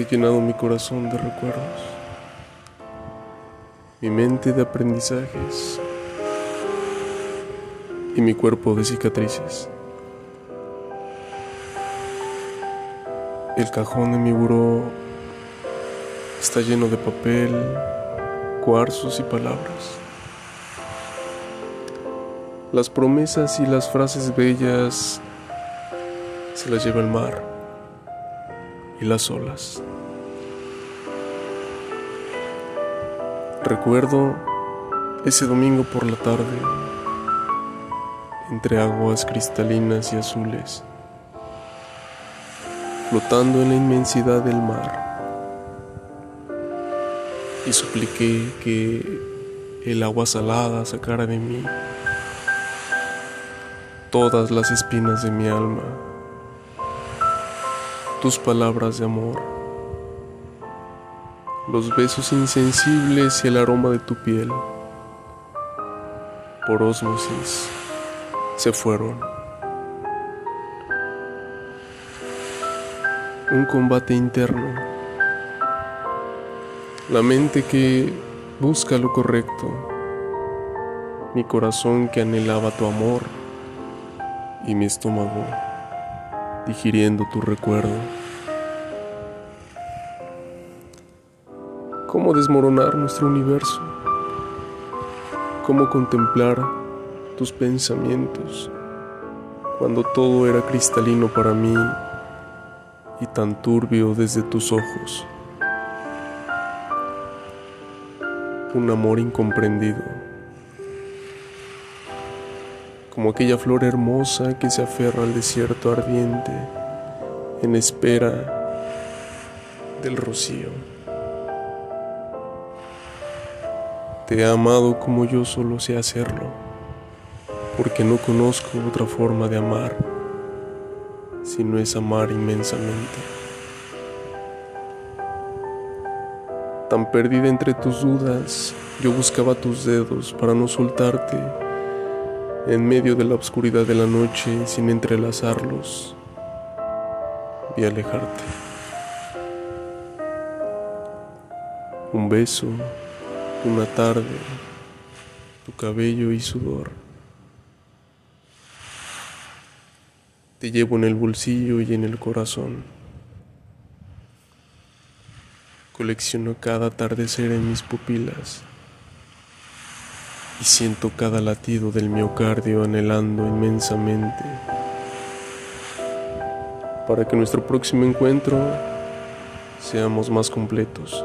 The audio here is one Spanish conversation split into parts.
He llenado mi corazón de recuerdos, mi mente de aprendizajes y mi cuerpo de cicatrices. El cajón de mi buró está lleno de papel, cuarzos y palabras. Las promesas y las frases bellas se las lleva el mar y las olas. Recuerdo ese domingo por la tarde, entre aguas cristalinas y azules, flotando en la inmensidad del mar, y supliqué que el agua salada sacara de mí todas las espinas de mi alma tus palabras de amor, los besos insensibles y el aroma de tu piel, por ósmosis, se fueron. Un combate interno, la mente que busca lo correcto, mi corazón que anhelaba tu amor y mi estómago digiriendo tu recuerdo. ¿Cómo desmoronar nuestro universo? ¿Cómo contemplar tus pensamientos cuando todo era cristalino para mí y tan turbio desde tus ojos? Un amor incomprendido como aquella flor hermosa que se aferra al desierto ardiente en espera del rocío. Te he amado como yo solo sé hacerlo, porque no conozco otra forma de amar, si no es amar inmensamente. Tan perdida entre tus dudas, yo buscaba tus dedos para no soltarte en medio de la oscuridad de la noche sin entrelazarlos y alejarte. Un beso, una tarde, tu cabello y sudor. Te llevo en el bolsillo y en el corazón. Colecciono cada atardecer en mis pupilas y siento cada latido del miocardio anhelando inmensamente para que nuestro próximo encuentro seamos más completos,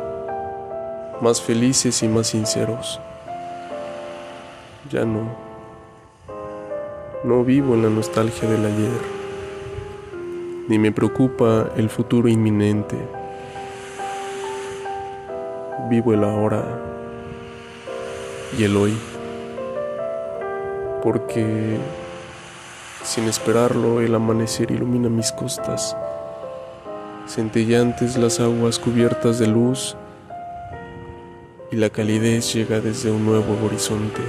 más felices y más sinceros. Ya no, no vivo en la nostalgia del ayer, ni me preocupa el futuro inminente. Vivo el ahora y el hoy porque sin esperarlo el amanecer ilumina mis costas, centellantes las aguas cubiertas de luz y la calidez llega desde un nuevo horizonte.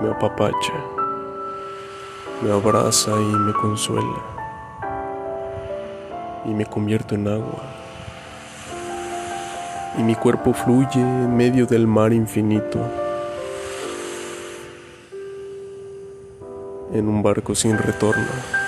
Me apapacha, me abraza y me consuela y me convierto en agua. Y mi cuerpo fluye en medio del mar infinito en un barco sin retorno.